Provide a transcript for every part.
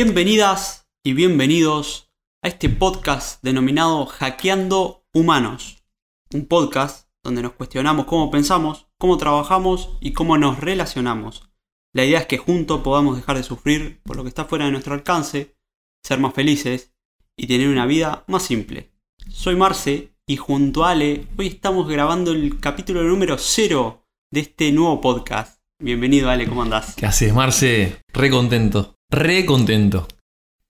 Bienvenidas y bienvenidos a este podcast denominado Hackeando Humanos. Un podcast donde nos cuestionamos cómo pensamos, cómo trabajamos y cómo nos relacionamos. La idea es que juntos podamos dejar de sufrir por lo que está fuera de nuestro alcance, ser más felices y tener una vida más simple. Soy Marce y junto a Ale hoy estamos grabando el capítulo número 0 de este nuevo podcast. Bienvenido Ale, ¿cómo andás? ¿Qué haces, Marce? Re contento. Re contento.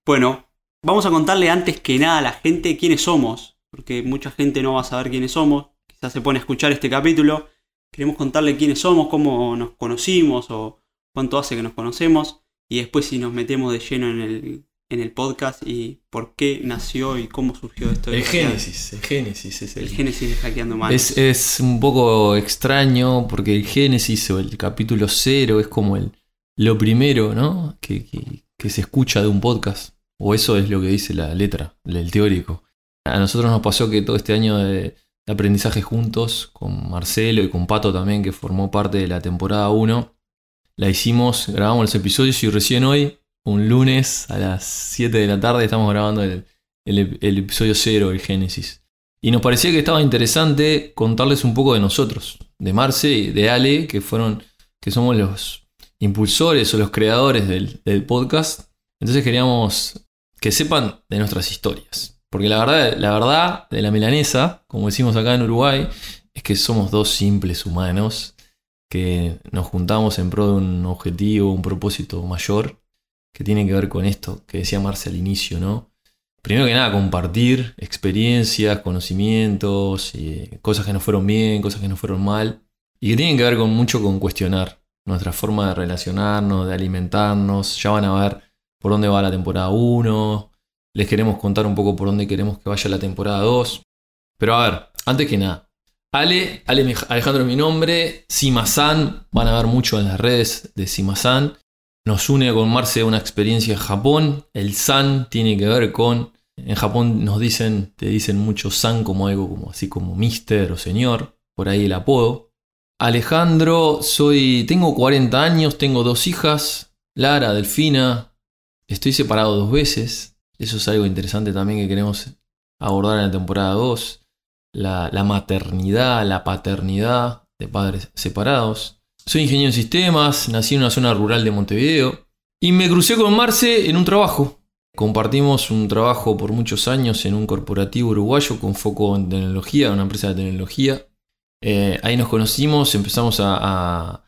Bueno, vamos a contarle antes que nada a la gente quiénes somos, porque mucha gente no va a saber quiénes somos, quizás se pone a escuchar este capítulo. Queremos contarle quiénes somos, cómo nos conocimos o cuánto hace que nos conocemos y después si nos metemos de lleno en el, en el podcast y por qué nació y cómo surgió esto. de El génesis, el génesis es el, El génesis de Hackeando Humanos. Es, es un poco extraño porque el génesis o el capítulo cero es como el, lo primero, ¿no? Que, se escucha de un podcast. O eso es lo que dice la letra, el teórico. A nosotros nos pasó que todo este año de, aprendizaje juntos, con Marcelo y con Pato también, que formó parte de la temporada 1, la hicimos, grabamos los episodios y recién hoy, un lunes a las 7 de la tarde, estamos grabando el, el- el episodio 0, el Génesis. Y nos parecía que estaba interesante contarles un poco de nosotros, de Marce y de Ale, que fueron, que somos los impulsores o los creadores del, podcast. Entonces queríamos que sepan de nuestras historias. Porque la verdad, la verdad de la milanesa, como decimos acá en Uruguay, es que somos dos simples humanos que nos juntamos en pro de un objetivo, un propósito mayor, que tiene que ver con esto que decía Marce al inicio, ¿no? Primero que nada, compartir experiencias, conocimientos, eh, cosas que nos fueron bien, cosas que nos fueron mal, y que tienen que ver con mucho con cuestionar nuestra forma de relacionarnos, de alimentarnos. Ya van a ver por dónde va la temporada 1, les queremos contar un poco por dónde queremos que vaya la temporada 2. Pero a ver, antes que nada, Ale, Ale Alejandro es mi nombre, Simasan, van a ver mucho en las redes de Simasan. Nos une con Marce una experiencia en Japón. El San tiene que ver con. En Japón nos dicen, te dicen mucho San como algo como así como Mister o Señor, por ahí el apodo. Alejandro, soy. tengo 40 años, tengo dos hijas, Lara, Delfina. Estoy separado dos veces. Eso es algo interesante también que queremos abordar en la temporada 2. La, la maternidad, la paternidad de padres separados. Soy ingeniero en sistemas, nací en una zona rural de Montevideo y me crucé con Marce en un trabajo. Compartimos un trabajo por muchos años en un corporativo uruguayo con foco en tecnología, una empresa de tecnología. Eh, ahí nos conocimos, empezamos a,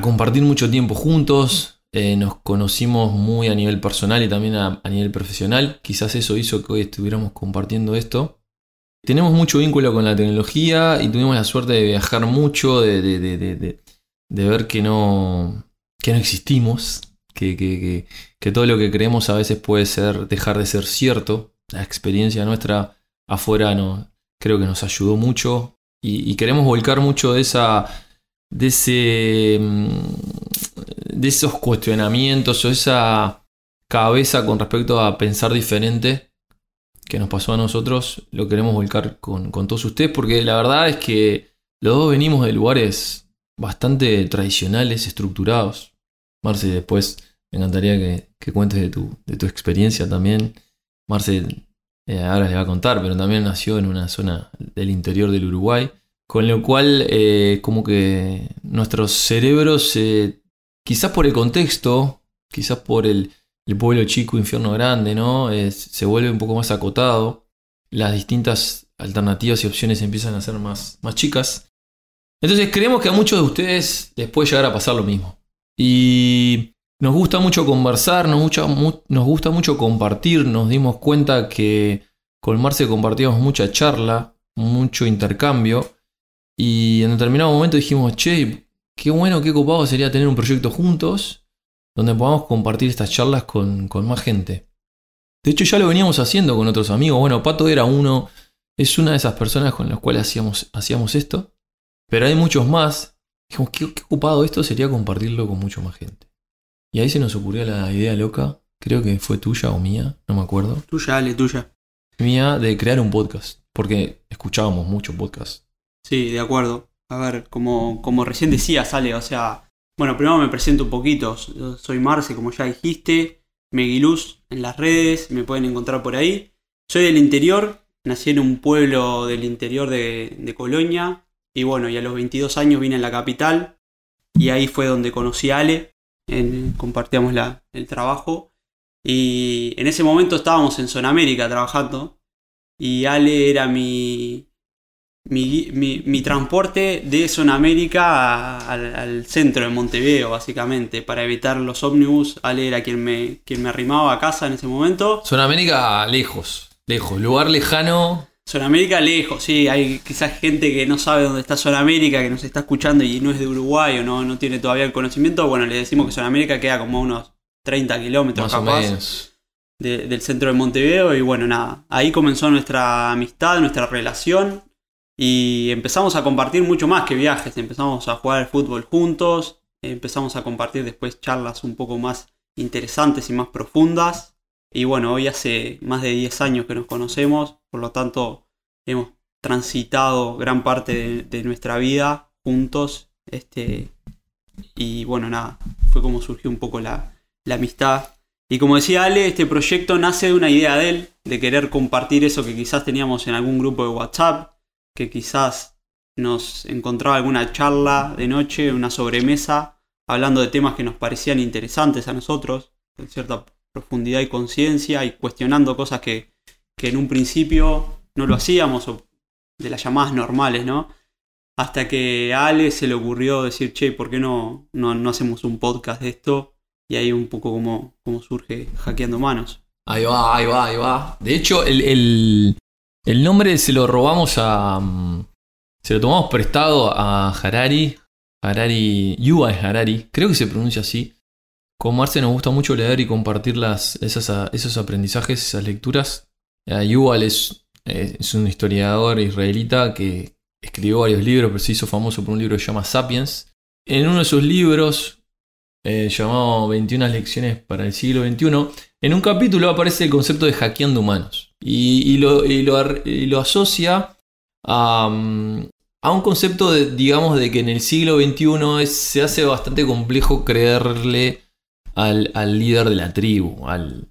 compartir mucho tiempo juntos, eh, nos conocimos muy a nivel personal y también a, nivel profesional. Quizás eso hizo que hoy estuviéramos compartiendo esto. Tenemos mucho vínculo con la tecnología y tuvimos la suerte de viajar mucho, de, ver que no, que no existimos, que, todo lo que creemos a veces puede ser dejar de ser cierto. La experiencia nuestra afuera creo que nos ayudó mucho y, queremos volcar mucho de esa de ese mm, de esos cuestionamientos o esa cabeza con respecto a pensar diferente que nos pasó a nosotros, lo queremos volcar con, con todos ustedes porque la verdad es que los dos venimos de lugares bastante tradicionales, estructurados. Marce, después me encantaría que, que cuentes de tu, de tu experiencia también. Marce eh, ahora les va a contar, pero también nació en una zona del interior del Uruguay, con lo cual eh, como que nuestros cerebros, eh, quizás por el contexto, quizás por el, pueblo chico, infierno grande, ¿no? Eh, se vuelve un poco más acotado. Las distintas alternativas y opciones empiezan a ser más, más chicas. Entonces creemos que a muchos de ustedes les puede llegar a pasar lo mismo. Y nos gusta mucho conversar, nos gusta, mucho compartir. Nos dimos cuenta que con Marce compartíamos mucha charla, mucho intercambio. Y en determinado momento dijimos, che, qué bueno, qué copado sería tener un proyecto juntos donde podamos compartir estas charlas con, más gente. De hecho, ya lo veníamos haciendo con otros amigos. Bueno, Pato era uno, es una de esas personas con las cuales hacíamos, hacíamos esto. Pero hay muchos más. Dijimos, qué, qué ocupado esto sería compartirlo con mucho más gente. Y ahí se nos ocurrió la idea loca, creo que fue tuya o mía, no me acuerdo. Tuya, Ale, tuya. Mía de crear un podcast. Porque escuchábamos mucho podcast. Sí, de acuerdo. A ver, como, como recién decía, sale, o sea, bueno, primero me presento un poquito. Yo Soy Marce, como ya dijiste. Meguiluz en las redes, me pueden encontrar por ahí. Soy del interior, nací en un pueblo del interior de, de Colonia y bueno, y a los 22 años vine a la capital y ahí fue donde conocí a Ale, en- compartíamos la- el trabajo y en ese momento estábamos en Zona América trabajando y Ale era mi, mi, mi- transporte de Zona América al centro de Montevideo, básicamente, para evitar los ómnibus. Ale era quien me, quien me arrimaba a casa en ese momento. Zona América lejos, lejos, lugar lejano. Zona América lejos, sí, hay quizás gente que no sabe dónde está Zona América, que nos está escuchando y no es de Uruguay o no, no tiene todavía el conocimiento. Bueno, le decimos que Zona América queda como a unos 30 kilómetros Más o capaz. menos. de- del centro de Montevideo y bueno, nada, ahí comenzó nuestra amistad, nuestra relación y empezamos a compartir mucho más que viajes, empezamos a jugar al fútbol juntos, empezamos a compartir después charlas un poco más interesantes y más profundas y bueno, hoy hace más de 10 años que nos conocemos, por lo tanto hemos transitado gran parte de, nuestra vida juntos este, y bueno, nada, fue como surgió un poco la, amistad. Y como decía Ale, este proyecto nace de una idea de él, de querer compartir eso que quizás teníamos en algún grupo de WhatsApp, que quizás nos encontraba alguna charla de noche, una sobremesa, hablando de temas que nos parecían interesantes a nosotros, con cierta profundidad y conciencia, y cuestionando cosas que, que en un principio no lo hacíamos, o de las llamadas normales, ¿no? Hasta que a Ale se le ocurrió decir, che, ¿por qué no, no, no hacemos un podcast de esto? Y ahí un poco como, como surge Hackeando Manos. Ahí va, ahí va, ahí va. De hecho, el, el- el nombre se lo robamos a. mm, Se lo tomamos prestado a Harari. Harari. Yuval Harari. Creo que se pronuncia así. Con Marce nos gusta mucho leer y compartir esas, esos aprendizajes, esas lecturas. Eh, Yuval es, eh, es un historiador israelita que escribió varios libros, pero se hizo famoso por un libro que se llama Sapiens. En uno de sus libros, eh, llamado 21 lecciones para el siglo XXI, en un capítulo aparece el concepto de hackeando humanos y, y lo, lo asocia a, mm, a un concepto, de, digamos, de que en el siglo XXI se hace bastante complejo creerle al, al líder de la tribu, al,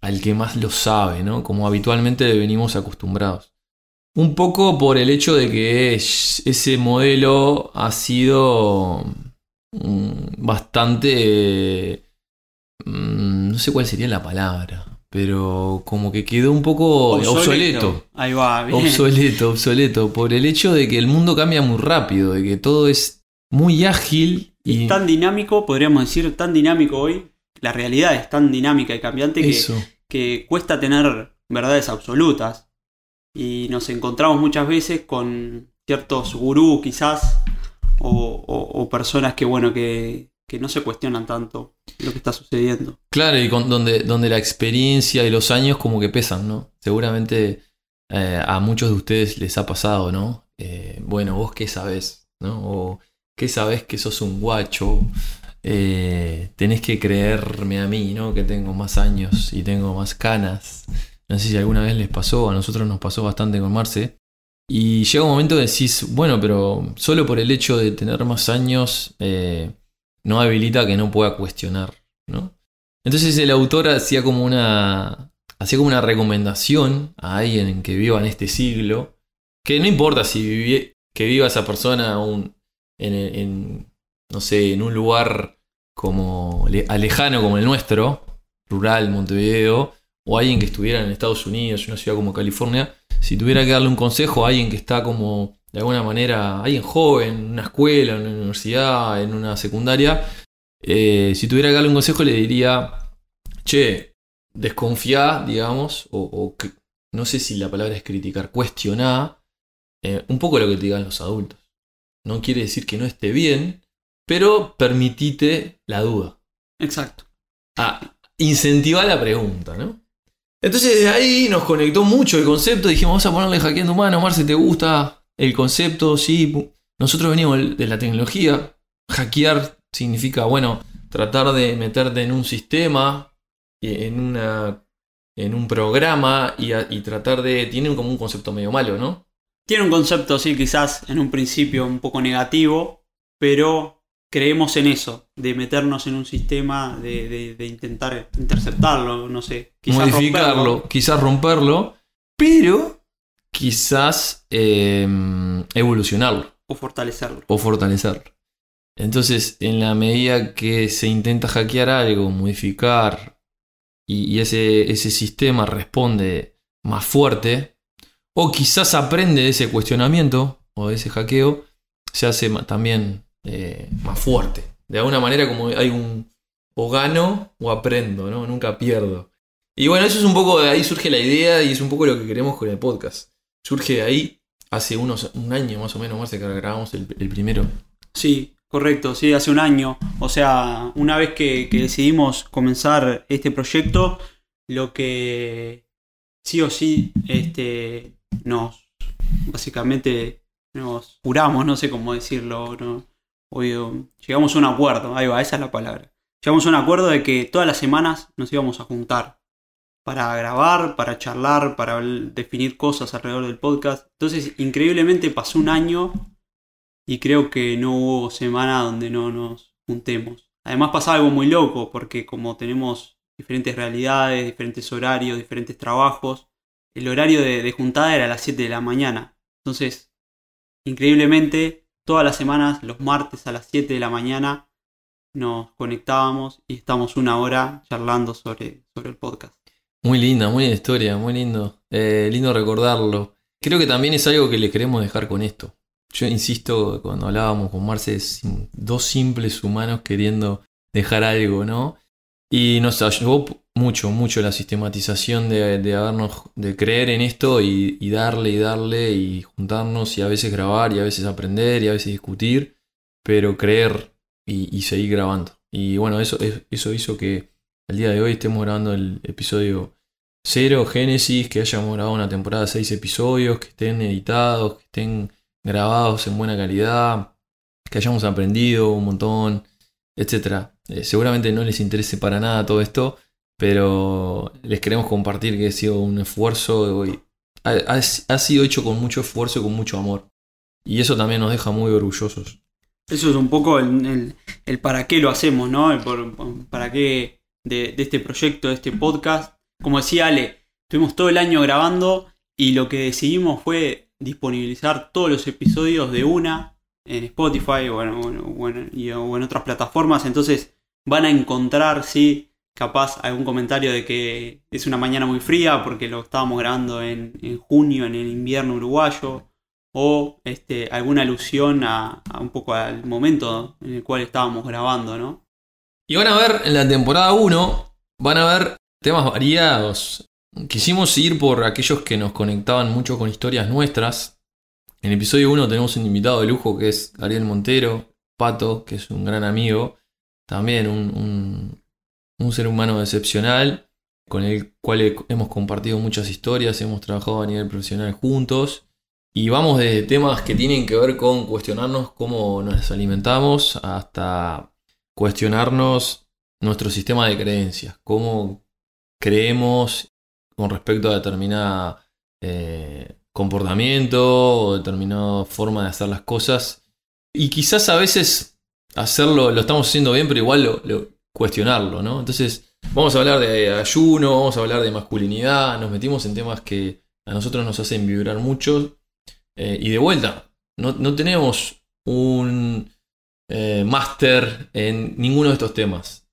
al que más lo sabe, ¿no? Como habitualmente venimos acostumbrados. Un poco por el hecho de que es- ese modelo ha sido mm, bastante... mm, no sé cuál sería la palabra, pero como que quedó un poco obsoleto. Ahí va, bien. Obsoleto, obsoleto, por el hecho de que el mundo cambia muy rápido, de que todo es muy ágil y... Es tan dinámico, podríamos decir, tan dinámico hoy. La realidad es tan dinámica y cambiante que, que cuesta tener verdades absolutas. Y nos encontramos muchas veces con ciertos gurús quizás, o, o- o personas que, bueno, que, que no se cuestionan tanto lo que está sucediendo. Claro, y con, donde, donde la experiencia y los años como que pesan, ¿no? Seguramente eh, a muchos de ustedes les ha pasado, ¿no? Eh, bueno, vos qué sabés, ¿no? O qué sabés que sos un guacho. Eh, tenés que creerme a mí, ¿no? Que tengo más años y tengo más canas. No sé si alguna vez les pasó, a nosotros nos pasó bastante con Marce. Y llega un momento que decís, bueno, pero solo por el hecho de tener más años eh, no habilita que no pueda cuestionar, ¿no? Entonces el autor hacía como una hacía como una recomendación a alguien que viva en este siglo, que no importa si vivi- que viva esa persona un- en, no sé, en un lugar como le- lejano como el nuestro, rural, Montevideo, o alguien que estuviera en Estados Unidos, una ciudad como California, si tuviera que darle un consejo a alguien que está como de alguna manera, alguien joven, en una escuela, en una universidad, en una secundaria, eh, si tuviera que darle un consejo le diría, che, desconfía, digamos, o, no sé si la palabra es criticar, cuestioná eh, un poco lo que te digan los adultos. No quiere decir que no esté bien, pero permitite la duda. Exacto. Ah, incentivar la pregunta, ¿no? Entonces de ahí nos conectó mucho el concepto, dijimos, vamos a ponerle hackeando humano, Marce, ¿te gusta el concepto? Sí, nosotros venimos de la tecnología, hackear significa, bueno, tratar de meterte en un sistema, en, una, en un programa y, a- y tratar de... Tienen como un concepto medio malo, ¿no? Tiene un concepto, sí, quizás en un principio un poco negativo, pero creemos en eso, de meternos en un sistema, de, de- de intentar interceptarlo, no sé. quizás modificarlo, romperlo. quizás romperlo, pero quizás eh, evolucionarlo o fortalecerlo. o fortalecerlo. Entonces, en la medida que se intenta hackear algo, modificar, y, y ese, ese sistema responde más fuerte, o quizás aprende de ese cuestionamiento o de ese hackeo, se hace también eh, más fuerte. De alguna manera, como hay un o gano o aprendo, ¿no? Nunca pierdo. Y bueno, eso es un poco, de ahí surge la idea y es un poco lo que queremos con el podcast. Surge de ahí hace unos, un año más o menos, más de que grabamos el, el primero. Sí, correcto, sí, hace un año. O sea, una vez que, que decidimos comenzar este proyecto, lo que sí o sí este, nos, básicamente, nos juramos, no sé cómo decirlo, no, Obvio, llegamos a un acuerdo, ahí va, esa es la palabra. Llegamos a un acuerdo de que todas las semanas nos íbamos a juntar para grabar, para charlar, para definir cosas alrededor del podcast. Entonces, increíblemente pasó un año y creo que no hubo semana donde no nos juntemos. Además pasa algo muy loco porque como tenemos diferentes realidades, diferentes horarios, diferentes trabajos, el horario de, juntada era a las 7 de la mañana. Entonces, increíblemente, todas las semanas, los martes a las 7 de la mañana, nos conectábamos y estamos una hora charlando sobre, sobre el podcast. Muy linda, muy historia, muy lindo. Eh, lindo recordarlo. Creo que también es algo que le queremos dejar con esto. Yo insisto, cuando hablábamos con Marce, dos simples humanos queriendo dejar algo, ¿no? Y nos ayudó mucho, mucho la sistematización de, de habernos, de creer en esto y, darle y darle y juntarnos y a veces grabar y a veces aprender y a veces discutir, pero creer y, y seguir grabando. Y bueno, eso, eso hizo que al día de hoy estemos grabando el episodio 0, Génesis, que hayamos grabado una temporada de 6 episodios, que estén editados, que estén grabados en buena calidad, que hayamos aprendido un montón, etc. Eh, seguramente no les interese para nada todo esto, pero les queremos compartir que ha sido un esfuerzo, y ha, sido hecho con mucho esfuerzo y con mucho amor. Y eso también nos deja muy orgullosos. Eso es un poco el, el- para qué lo hacemos, ¿no? El por- para qué de, este proyecto, de este podcast. Como decía Ale, estuvimos todo el año grabando y lo que decidimos fue disponibilizar todos los episodios de una en Spotify o en, o en- o en otras plataformas. Entonces van a encontrar, sí, capaz algún comentario de que es una mañana muy fría porque lo estábamos grabando en, en junio, en el invierno uruguayo o este, alguna alusión a, un poco al momento en el cual estábamos grabando, ¿no? Y van a ver en la temporada 1, van a ver temas variados. Quisimos ir por aquellos que nos conectaban mucho con historias nuestras. En el episodio 1 tenemos un invitado de lujo que es Ariel Montero, Pato, que es un gran amigo, también un- un ser humano excepcional, con el cual he- hemos compartido muchas historias, hemos trabajado a nivel profesional juntos. Y vamos de temas que tienen que ver con cuestionarnos cómo nos alimentamos hasta cuestionarnos nuestro sistema de creencias, cómo creemos con respecto a determinado comportamiento o determinada forma de hacer las cosas. Y quizás a veces hacerlo, lo estamos haciendo bien, pero igual lo- cuestionarlo, ¿no? Entonces, vamos a hablar de ayuno, vamos a hablar de masculinidad, nos metimos en temas que a nosotros nos hacen vibrar mucho. Eh, y de vuelta, no, no tenemos un eh, máster en ninguno de estos temas.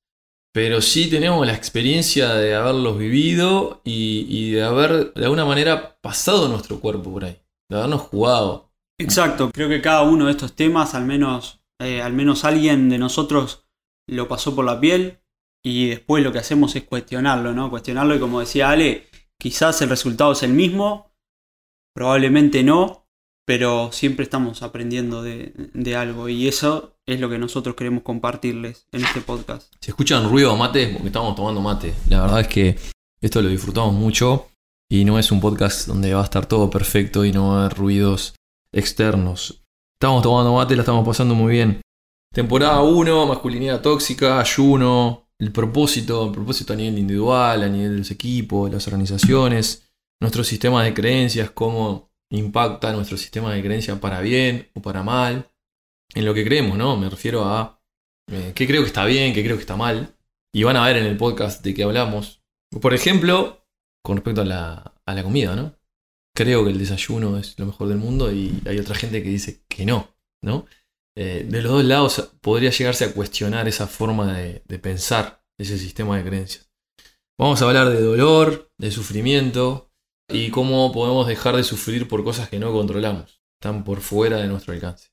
Pero sí tenemos la experiencia de haberlos vivido y, de haber de alguna manera pasado nuestro cuerpo por ahí. De habernos jugado. Exacto, creo que cada uno de estos temas, al menos, eh, al menos alguien de nosotros lo pasó por la piel y después lo que hacemos es cuestionarlo, ¿no? Cuestionarlo y como decía Ale, quizás el resultado es el mismo, probablemente no, pero siempre estamos aprendiendo de, de algo y eso es lo que nosotros queremos compartirles en este podcast. Si escuchan ruido de mate porque estamos tomando mate. La verdad es que esto lo disfrutamos mucho y no es un podcast donde va a estar todo perfecto y no va a haber ruidos externos. Estamos tomando mate, la estamos pasando muy bien. Temporada 1, masculinidad tóxica, ayuno, el propósito, el propósito a nivel individual, a nivel de los equipos, las organizaciones, nuestro sistema de creencias, cómo impacta nuestro sistema de creencias para bien o para mal, en lo que creemos, ¿no? Me refiero a eh, qué creo que está bien, qué creo que está mal. Y van a ver en el podcast de qué hablamos. Por ejemplo, con respecto a la, a la comida, ¿no? Creo que el desayuno es lo mejor del mundo y hay otra gente que dice que no, ¿no? Eh, de los dos lados podría llegarse a cuestionar esa forma de, de pensar, ese sistema de creencias. Vamos a hablar de dolor, de sufrimiento y cómo podemos dejar de sufrir por cosas que no controlamos, están por fuera de nuestro alcance.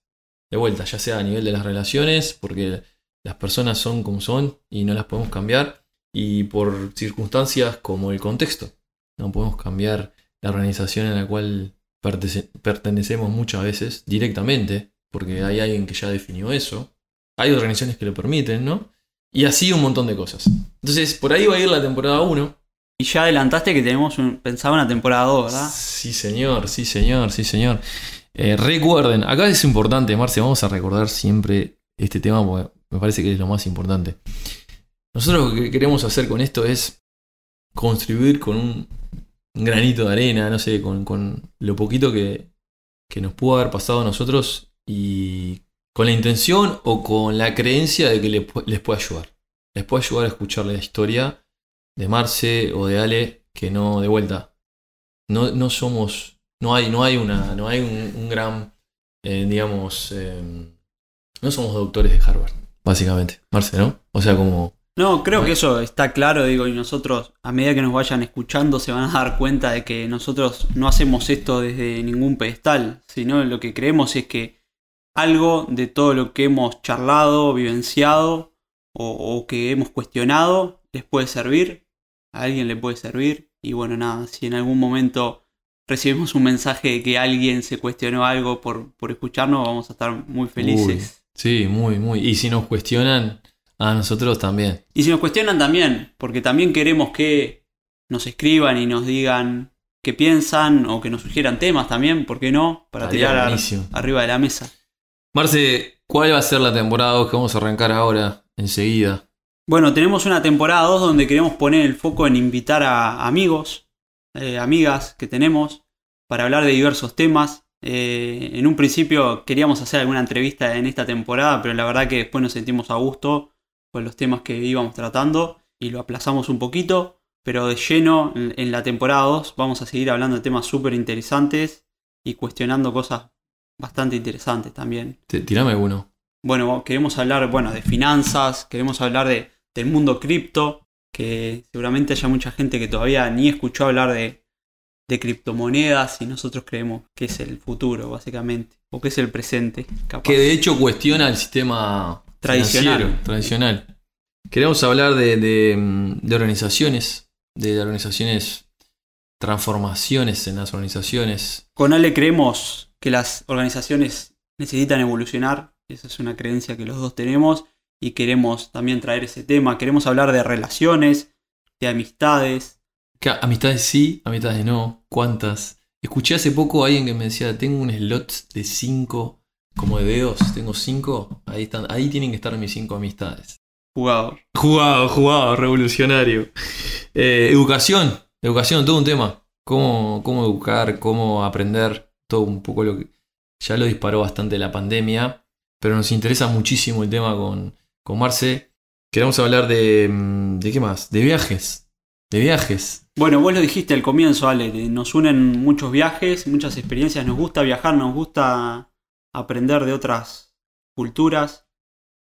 De vuelta, ya sea a nivel de las relaciones, porque las personas son como son y no las podemos cambiar, y por circunstancias como el contexto. No podemos cambiar la organización en la cual pertenecemos muchas veces directamente, porque hay alguien que ya definió eso. Hay organizaciones que lo permiten, ¿no? Y así un montón de cosas. Entonces, por ahí va a ir la temporada 1. Y ya adelantaste que tenemos un, pensaba una temporada 2, ¿verdad? Sí, señor, sí, señor, sí, señor. Eh, recuerden, acá es importante, Marce, vamos a recordar siempre este tema porque me parece que es lo más importante. Nosotros lo que queremos hacer con esto es contribuir con un granito de arena, no sé, con, lo poquito que, que nos pudo haber pasado a nosotros y con la intención o con la creencia de que les, les puede ayudar. Les puede ayudar a escuchar la historia de Marce o de Ale, que no, de vuelta, no, no somos, no hay, no hay, una, no hay un, gran, eh, digamos, em, no somos doctores de Harvard, básicamente, Marce, ¿no? O sea, como... No, creo que eso está claro, digo, y nosotros, a medida que nos vayan escuchando, se van a dar cuenta de que nosotros no hacemos esto desde ningún pedestal, sino lo que creemos es que algo de todo lo que hemos charlado, vivenciado o que hemos cuestionado les puede servir a alguien le puede servir. Y bueno, nada, si en algún momento recibimos un mensaje de que alguien se cuestionó algo por, por escucharnos, vamos a estar muy felices. sí, muy, muy. Y si nos cuestionan, a nosotros también. Y si nos cuestionan también, porque también queremos que nos escriban y nos digan qué piensan o que nos sugieran temas también, ¿por qué no? Para tirar arriba de la mesa. Marce, ¿cuál va a ser la temporada que vamos a arrancar ahora, enseguida? Bueno, tenemos una temporada 2 donde queremos poner el foco en invitar a amigos, eh, amigas que tenemos, para hablar de diversos temas. Eh, en un principio queríamos hacer alguna entrevista en esta temporada, pero la verdad que después nos sentimos a gusto con los temas que íbamos tratando y lo aplazamos un poquito. Pero de lleno, en, la temporada 2 vamos a seguir hablando de temas súper interesantes y cuestionando cosas bastante interesantes también. Tirame uno. Bueno, queremos hablar bueno, de finanzas, queremos hablar de del mundo cripto, que seguramente haya mucha gente que todavía ni escuchó hablar de, de criptomonedas y nosotros creemos que es el futuro, básicamente, o que es el presente. Que de hecho cuestiona el sistema tradicional. tradicional. Queremos hablar de, de, organizaciones, de organizaciones, transformaciones en las organizaciones. Con Ale creemos que las organizaciones necesitan evolucionar, esa es una creencia que los dos tenemos, y queremos también traer ese tema. Queremos hablar de relaciones, de amistades. Amistades sí, amistades no. ¿Cuántas? Escuché hace poco a alguien que me decía, tengo un slot de 5 como de dedos, tengo 5, ahí están, ahí tienen que estar mis 5 amistades. Jugador. Jugado, jugado, revolucionario. Eh, educación, educación, todo un tema. Cómo, cómo educar, cómo aprender, todo un poco lo que ya lo disparó bastante la pandemia, pero nos interesa muchísimo el tema con, con Marce. Queremos hablar de. Mm, ¿De qué más? De viajes. De viajes. Bueno, vos lo dijiste al comienzo, Ale. Nos unen muchos viajes, muchas experiencias. Nos gusta viajar, nos gusta aprender de otras culturas.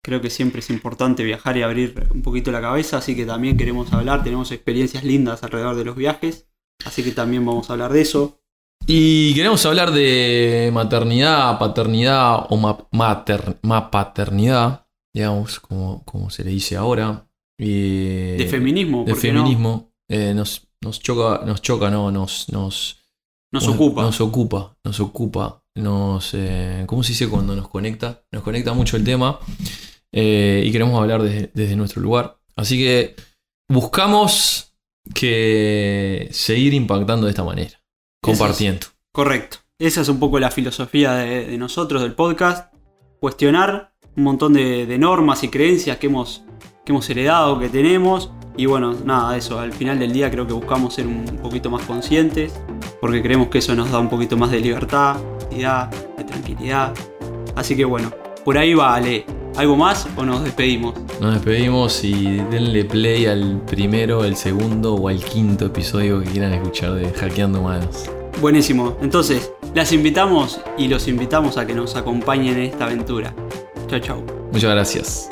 Creo que siempre es importante viajar y abrir un poquito la cabeza, así que también queremos hablar. Tenemos experiencias lindas alrededor de los viajes, así que también vamos a hablar de eso. Y queremos hablar de maternidad, paternidad o ma paternidad digamos, como, como se le dice ahora. de feminismo, De feminismo. Eh, nos, nos choca, nos choca, no, nos, nos, nos ocupa. Nos ocupa, nos ocupa. Nos, eh, ¿Cómo se dice cuando nos conecta? Nos conecta mucho el tema eh, y queremos hablar desde, nuestro lugar. Así que buscamos que seguir impactando de esta manera, compartiendo. correcto. Esa es un poco la filosofía de nosotros, del podcast. Cuestionar un montón de, normas y creencias que hemos, que hemos heredado, que tenemos. Y bueno, nada, eso, al final del día creo que buscamos ser un poquito más conscientes, porque creemos que eso nos da un poquito más de libertad, de tranquilidad. Así que bueno, por ahí vale. ¿Algo más o nos despedimos? Nos despedimos y denle play al primero, al segundo o al quinto episodio que quieran escuchar de Hackeando Humanos. Buenísimo. Entonces, las invitamos y los invitamos a que nos acompañen en esta aventura. Chao, chao. Muchas gracias.